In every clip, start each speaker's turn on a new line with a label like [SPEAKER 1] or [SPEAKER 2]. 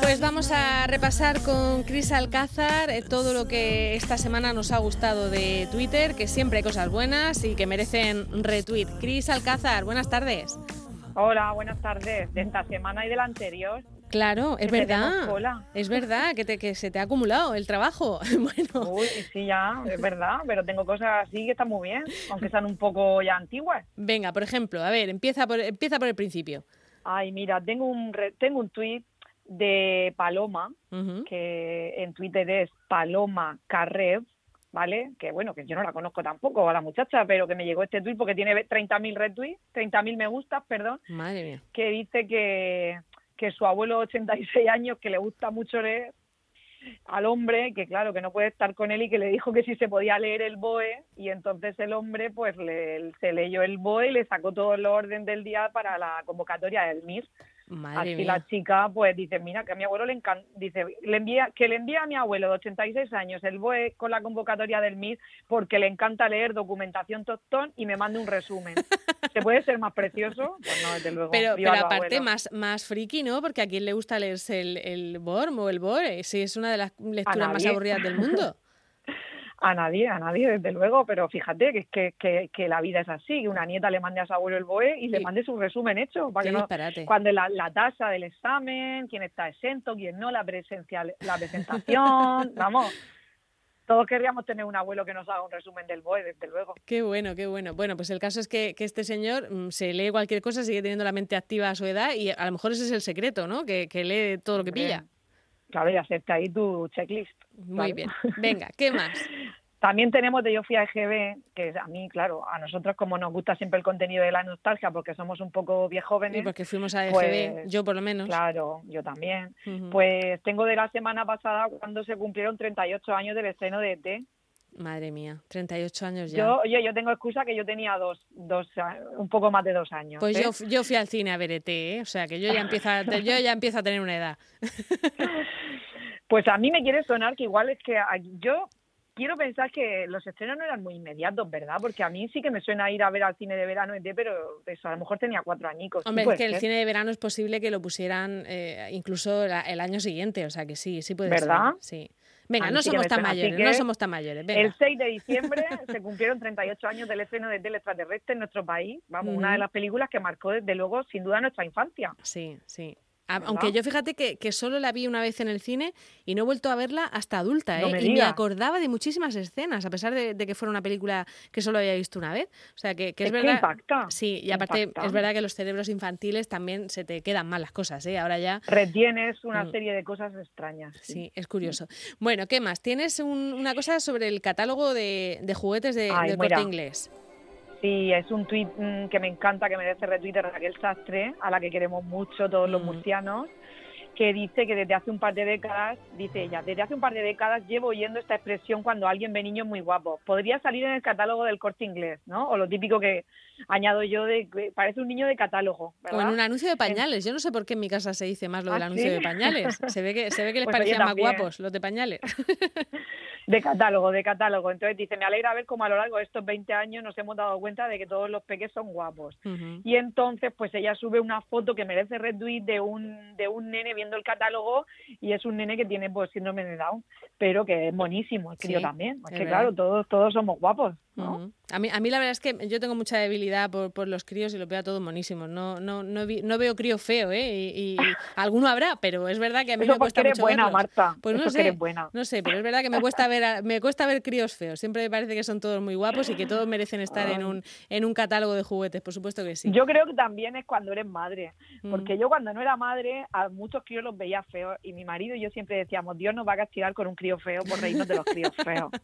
[SPEAKER 1] Pues vamos a repasar con Cris Alcázar eh, todo lo que esta semana nos ha gustado de Twitter, que siempre hay cosas buenas y que merecen retweet. Cris Alcázar, buenas tardes.
[SPEAKER 2] Hola, buenas tardes. De esta semana y de la anterior.
[SPEAKER 1] Claro, es verdad. Es verdad que, te, que se te ha acumulado el trabajo. bueno.
[SPEAKER 2] Uy, sí, ya, es verdad, pero tengo cosas así que están muy bien, aunque sean un poco ya antiguas.
[SPEAKER 1] Venga, por ejemplo, a ver, empieza por, empieza por el principio.
[SPEAKER 2] Ay, mira, tengo un, tengo un tuit de Paloma, que en Twitter es Paloma Carrev, ¿vale? Que bueno, que yo no la conozco tampoco a la muchacha, pero que me llegó este tuit porque tiene 30.000 retweets, 30.000 me gustas, perdón.
[SPEAKER 1] Madre mía.
[SPEAKER 2] Que dice que, que su abuelo de 86 años, que le gusta mucho leer, al hombre, que claro, que no puede estar con él y que le dijo que si se podía leer el BOE y entonces el hombre pues le, se leyó el BOE y le sacó todo el orden del día para la convocatoria del MIR.
[SPEAKER 1] Madre
[SPEAKER 2] Así la chica pues dice, mira, que a mi abuelo le encanta, dice, le envía, que le envía a mi abuelo de 86 años el BOE con la convocatoria del MIR porque le encanta leer documentación tostón y me mande un resumen. ¿Se puede ser más precioso? Pues no, desde luego.
[SPEAKER 1] Pero, pero aparte, más, más friki, ¿no? Porque a quién le gusta leerse el, el BORM o el BORE. Sí, es una de las lecturas más aburridas del mundo.
[SPEAKER 2] A nadie, a nadie, desde luego, pero fíjate que, que, que, que la vida es así, que una nieta le mande a su abuelo el BOE y le
[SPEAKER 1] Sí.
[SPEAKER 2] mande su resumen hecho, para que no, cuando la, la tasa del examen, quién está exento, quién no, la, presencial, la presentación, vamos, todos querríamos tener un abuelo que nos haga un resumen del BOE, desde luego.
[SPEAKER 1] Qué bueno, qué bueno. Bueno, pues el caso es que, que este señor mm, se lee cualquier cosa, sigue teniendo la mente activa a su edad y a lo mejor ese es el secreto, ¿no? Que, que lee todo lo que pilla.
[SPEAKER 2] Claro, y hacerte ahí tu checklist.
[SPEAKER 1] Muy bien. Venga, ¿qué más?
[SPEAKER 2] También tenemos de Yo fui a EGB, que a mí, claro, a nosotros como nos gusta siempre el contenido de la nostalgia, porque somos un poco viejóvenes,
[SPEAKER 1] Sí, porque fuimos a EGB,
[SPEAKER 2] Pues,
[SPEAKER 1] yo por lo menos.
[SPEAKER 2] Claro, yo también. Pues tengo de la semana pasada cuando se cumplieron 38 años del estreno de ET.
[SPEAKER 1] Madre mía, 38 años ya.
[SPEAKER 2] Yo, oye, yo tengo excusa que yo tenía dos, dos, un poco más de dos años.
[SPEAKER 1] pues
[SPEAKER 2] ¿eh?
[SPEAKER 1] yo, yo fui al cine a ver ET, ¿eh? o sea que yo ya empiezo a, yo ya empiezo a tener una edad.
[SPEAKER 2] Pues a mí me quiere sonar que igual es que yo quiero pensar que los estrenos no eran muy inmediatos, ¿verdad? Porque a mí sí que me suena ir a ver al cine de verano pero eso, a lo mejor tenía cuatro añicos. Sí
[SPEAKER 1] Hombre, es que el cine de verano es posible que lo pusieran eh, incluso la- el año siguiente, o sea que sí, sí puede
[SPEAKER 2] ¿Verdad?
[SPEAKER 1] ser. Sí. Venga, no
[SPEAKER 2] sí que
[SPEAKER 1] somos tan mayores, no somos tan mayores.
[SPEAKER 2] El 6 de diciembre se cumplieron 38 años del estreno de Tele Extraterrestre en nuestro país. Vamos, una de las películas que marcó desde luego, sin duda, nuestra infancia.
[SPEAKER 1] Sí, sí. Aunque yo fíjate que, que solo la vi una vez en el cine y no he vuelto a verla hasta adulta,
[SPEAKER 2] No
[SPEAKER 1] ¿eh?
[SPEAKER 2] me
[SPEAKER 1] y me acordaba de muchísimas escenas, a pesar de, de que fuera una película que solo había visto una vez. O sea, que, que es,
[SPEAKER 2] Es que
[SPEAKER 1] verdad.
[SPEAKER 2] impacta,
[SPEAKER 1] Sí, y aparte
[SPEAKER 2] impacta.
[SPEAKER 1] es verdad que los cerebros infantiles también se te quedan mal las cosas, ¿eh? Ahora ya.
[SPEAKER 2] Retienes una
[SPEAKER 1] Mm.
[SPEAKER 2] serie de cosas extrañas. sí.
[SPEAKER 1] Sí, es curioso. Bueno, ¿qué más? Tienes un- una cosa sobre el catálogo de, de juguetes de,
[SPEAKER 2] Ay,
[SPEAKER 1] del
[SPEAKER 2] mira.
[SPEAKER 1] corte inglés.
[SPEAKER 2] Sí, es un tuit mm, que me encanta, que merece retweet de Raquel Sastre, a la que queremos mucho todos los
[SPEAKER 1] Mm.
[SPEAKER 2] murcianos, que dice que desde hace un par de décadas, dice ella, desde hace un par de décadas llevo oyendo esta expresión cuando alguien ve niños muy guapos. Podría salir en el catálogo del corte inglés, ¿no? O lo típico que añado yo de que parece un niño de catálogo,
[SPEAKER 1] O
[SPEAKER 2] ¿verdad?
[SPEAKER 1] en un anuncio de pañales. Yo no sé por qué en mi casa se dice más lo del
[SPEAKER 2] ¿Ah,
[SPEAKER 1] anuncio
[SPEAKER 2] sí?
[SPEAKER 1] de pañales. Se ve que, se ve que les
[SPEAKER 2] Pues
[SPEAKER 1] parecían más guapos los de pañales.
[SPEAKER 2] De catálogo, de catálogo. Entonces dice, me alegra ver cómo a lo largo de estos 20 años nos hemos dado cuenta de que todos los peques son guapos. Y entonces, pues ella sube una foto que merece retweet de un, de un nene viendo el catálogo y es un nene que tiene pues síndrome de Down, pero que es buenísimo, el crío
[SPEAKER 1] Sí,
[SPEAKER 2] también. Es
[SPEAKER 1] es
[SPEAKER 2] que
[SPEAKER 1] verdad.
[SPEAKER 2] claro, todos, todos somos guapos,
[SPEAKER 1] A mí, a mí la verdad es que yo tengo mucha debilidad por, por los críos y los veo a todos monísimos. No, no, no, vi- no veo crío feo, ¿eh? Y, alguno habrá, pero es verdad que a mí
[SPEAKER 2] Eso
[SPEAKER 1] me cuesta
[SPEAKER 2] eres
[SPEAKER 1] mucho
[SPEAKER 2] buena,
[SPEAKER 1] verlos.
[SPEAKER 2] Marta.
[SPEAKER 1] Pues no
[SPEAKER 2] Eso
[SPEAKER 1] sé,
[SPEAKER 2] buena.
[SPEAKER 1] no sé, pero es verdad que me cuesta ver a- me cuesta ver críos feos. Siempre me parece que son todos muy guapos y que todos merecen estar en
[SPEAKER 2] Ay.
[SPEAKER 1] un, en un catálogo de juguetes, por supuesto que sí.
[SPEAKER 2] Yo creo que también es cuando eres madre,
[SPEAKER 1] Mm.
[SPEAKER 2] porque yo cuando no era madre a muchos críos los veía feos y mi marido y yo siempre decíamos, Dios nos va a castigar con un crío feo por reírnos de los críos feos.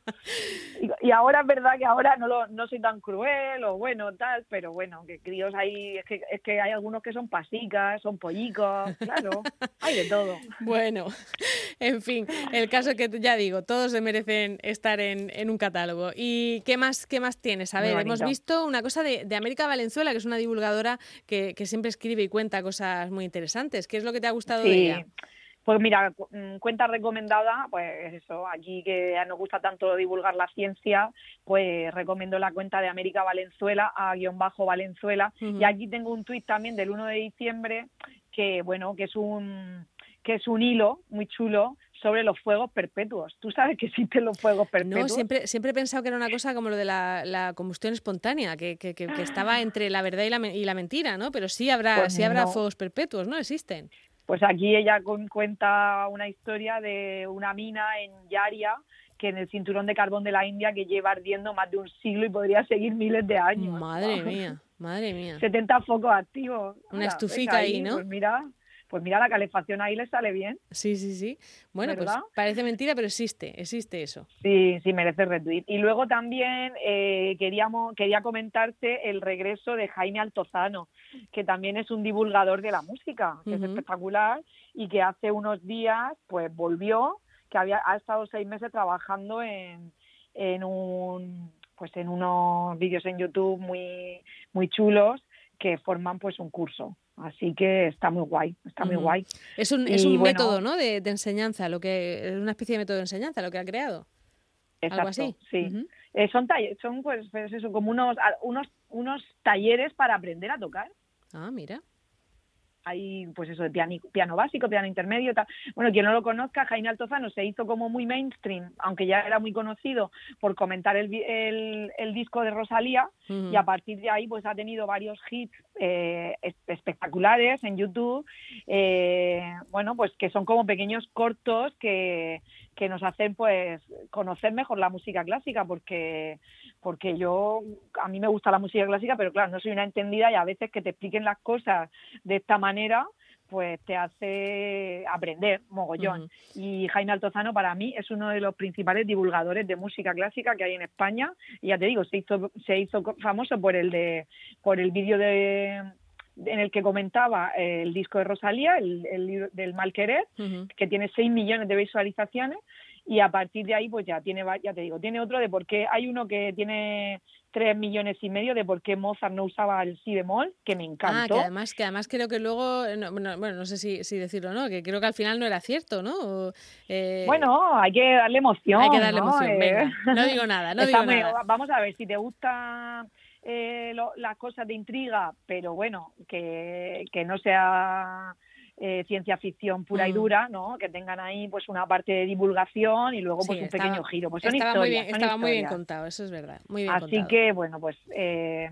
[SPEAKER 2] Y, y ahora es verdad que ahora ahora no, lo, no soy tan cruel o bueno, tal, pero bueno, que críos hay, es que, es que hay algunos que son pasicas, son pollicos, claro, hay de todo.
[SPEAKER 1] Bueno, en fin, el caso que ya digo, todos se merecen estar en, en un catálogo. ¿Y qué más, qué más tienes? A ver, hemos visto una cosa de, de, América Valenzuela, que es una divulgadora que, que, siempre escribe y cuenta cosas muy interesantes. ¿Qué es lo que te ha gustado de ella?
[SPEAKER 2] Pues mira, mm, cuenta recomendada, pues eso, aquí que nos gusta tanto divulgar la ciencia, pues recomiendo la cuenta de América Valenzuela, a guion bajo Valenzuela. Y aquí tengo un tuit también del 1 de diciembre, que bueno, que es un que es un hilo muy chulo sobre los fuegos perpetuos. ¿Tú sabes que existen los fuegos perpetuos?
[SPEAKER 1] No, siempre, siempre he pensado que era una cosa como lo de la, combustión espontánea, que, que, que, estaba entre la verdad y la, y la mentira, ¿no? Pero sí habrá, pues sí habrá fuegos perpetuos, ¿no? Existen.
[SPEAKER 2] Pues aquí ella cuenta una historia de una mina en Yaria, que en el cinturón de carbón de la India que lleva ardiendo más de un siglo y podría seguir miles de años.
[SPEAKER 1] Madre mía, madre mía.
[SPEAKER 2] 70 focos activos.
[SPEAKER 1] Una estufica ahí, ¿no?
[SPEAKER 2] Pues mira, pues mira, la calefacción ahí le sale bien.
[SPEAKER 1] Sí, sí, sí. Bueno, pues parece mentira, pero existe, existe eso.
[SPEAKER 2] Sí, sí, merece retweet. Y luego también eh, queríamos, quería comentarte el regreso de Jaime Altozano, que también es un divulgador de la música, que es espectacular y que hace unos días pues volvió, que había ha estado seis meses trabajando en, en un pues en unos vídeos en YouTube muy muy chulos que forman pues un curso Así que está muy guay, está muy guay.
[SPEAKER 1] Es un, es un método, ¿no? De, enseñanza, lo que es una especie de método de enseñanza, lo que ha creado.
[SPEAKER 2] Exacto,
[SPEAKER 1] Algo así.
[SPEAKER 2] Sí. Eh, son son pues, pues, eso, como unos, unos, unos talleres para aprender a tocar.
[SPEAKER 1] Ah, mira
[SPEAKER 2] hay pues eso de piano, piano básico, piano intermedio, tal. Bueno, quien no lo conozca, Jaime Altozano se hizo como muy mainstream, aunque ya era muy conocido por comentar el, el, disco de Rosalía y a partir de ahí pues ha tenido varios hits eh, espectaculares en YouTube, eh, bueno, pues que son como pequeños cortos que, que nos hacen pues conocer mejor la música clásica porque porque yo a mí me gusta la música clásica pero claro no soy una entendida y a veces que te expliquen las cosas de esta manera pues te hace aprender mogollón. Y Jaime Altozano para mí es uno de los principales divulgadores de música clásica que hay en España. Y ya te digo, se hizo, se hizo famoso por el de, por el vídeo de en el que comentaba el disco de Rosalía, el, el del Malquerer, que tiene 6 millones de visualizaciones y a partir de ahí pues ya tiene ya te digo tiene otro de por qué hay uno que tiene tres millones y medio de por qué Mozart no usaba el si bemol que me encantó
[SPEAKER 1] ah que además que además creo que luego bueno no sé si, si decirlo no que creo que al final no era cierto no
[SPEAKER 2] eh, bueno hay que darle emoción
[SPEAKER 1] hay que darle emoción venga, eh, no digo nada no digo nada.
[SPEAKER 2] vamos a ver si te gusta eh, las cosas de intriga pero bueno que, que no sea eh, ciencia ficción pura y mm. dura, ¿no? Que tengan ahí pues una parte de divulgación y luego pues un pequeño giro. Pues son
[SPEAKER 1] estaba
[SPEAKER 2] historias,
[SPEAKER 1] muy bien,
[SPEAKER 2] son
[SPEAKER 1] estaba muy bien contado, eso es verdad. Muy bien
[SPEAKER 2] Así que bueno, pues eh,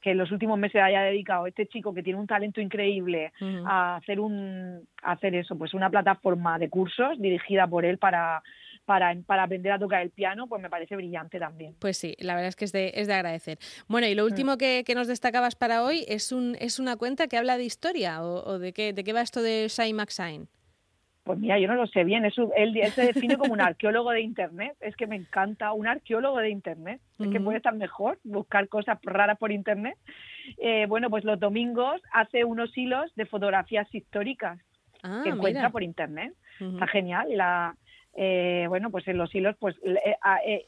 [SPEAKER 2] que en los últimos meses haya dedicado este chico que tiene un talento increíble a hacer un a hacer eso, pues una plataforma de cursos dirigida por él para para, para aprender a tocar el piano, pues me parece brillante también.
[SPEAKER 1] Pues sí, la verdad es que es de, es de agradecer. Bueno, y lo mm. último que, que, nos destacabas para hoy es, un, es una cuenta que habla de historia o, de, qué, de qué va esto de Shine McShine.
[SPEAKER 2] Pues mira, yo no lo sé bien. él, se define como un arqueólogo de Internet. Es que me encanta, un arqueólogo de Internet. Es que puede estar mejor buscar cosas raras por Internet. Eh, bueno, pues los domingos hace unos hilos de fotografías históricas ah, que encuentra por Internet. Está genial. La, eh, bueno, pues en los hilos, pues eh, eh,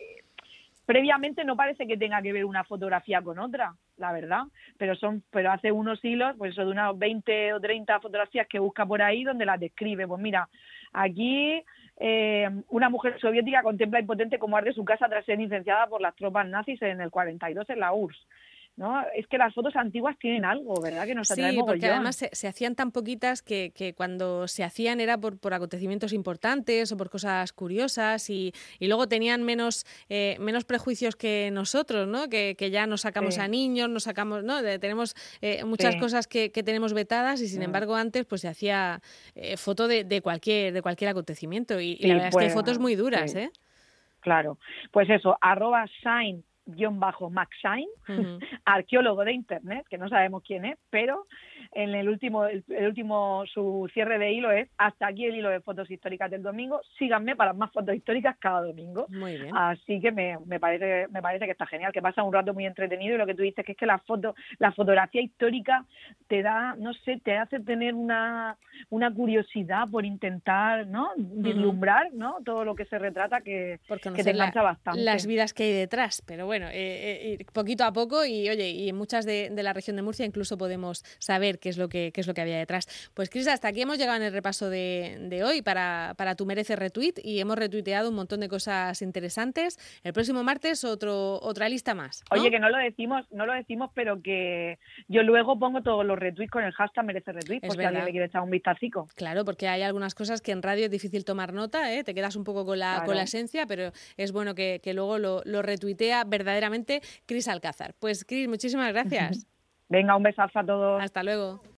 [SPEAKER 2] previamente no parece que tenga que ver una fotografía con otra, la verdad, pero son, pero hace unos hilos, pues eso de unas 20 o 30 fotografías que busca por ahí donde las describe. Pues mira, aquí una mujer soviética contempla impotente cómo arde su casa tras ser licenciada por las tropas nazis en el 42 en la URSS. ¿No? Es que las fotos antiguas tienen algo, ¿verdad? Que nos
[SPEAKER 1] Sí, porque además se, hacían tan poquitas que, que, cuando se hacían era por, por, acontecimientos importantes o por cosas curiosas y, y luego tenían menos, eh, menos prejuicios que nosotros, ¿no? Que, que ya nos sacamos a niños, nos sacamos, ¿no? tenemos eh, muchas cosas que, que, tenemos vetadas y sin mm. embargo antes pues se hacía eh, foto de, de, cualquier, de cualquier acontecimiento y, la verdad es que hay fotos muy duras, ¿eh?
[SPEAKER 2] Claro, pues eso, arroba shine McShine, arqueólogo de internet, que no sabemos quién es, pero en el último, el, último, su cierre de hilo es hasta aquí el hilo de fotos históricas del domingo. Síganme para más fotos históricas cada domingo.
[SPEAKER 1] Muy bien.
[SPEAKER 2] Así que me, me parece, me parece que está genial, que pasa un rato muy entretenido y lo que tú dices que es que la foto, la fotografía histórica te da, no sé, te hace tener una, una curiosidad por intentar, ¿no? Vislumbrar, ¿no? Todo lo que se retrata que, que te engancha bastante.
[SPEAKER 1] Las vidas que hay detrás, pero bueno, eh, eh, poquito a poco y oye, y en muchas de, de la región de Murcia incluso podemos saber qué es lo que, es lo que había detrás. Pues Cris, hasta aquí hemos llegado en el repaso de, hoy para, para Tu Merece Retweet y hemos retuiteado un montón de cosas interesantes. El próximo martes otro, otra lista más.
[SPEAKER 2] Oye, que no lo decimos, no lo decimos, pero que yo luego pongo todos los retweets con el hashtag Merece Retweet, por si alguien le quiere echar un vistacico.
[SPEAKER 1] Claro, porque hay algunas cosas que en radio es difícil tomar nota, ¿eh? te quedas un poco con la, con la esencia, pero es bueno que, luego lo, lo retuitea verdaderamente Cris Alcázar. Pues Cris, muchísimas gracias.
[SPEAKER 2] Venga, un besazo a todos.
[SPEAKER 1] Hasta luego.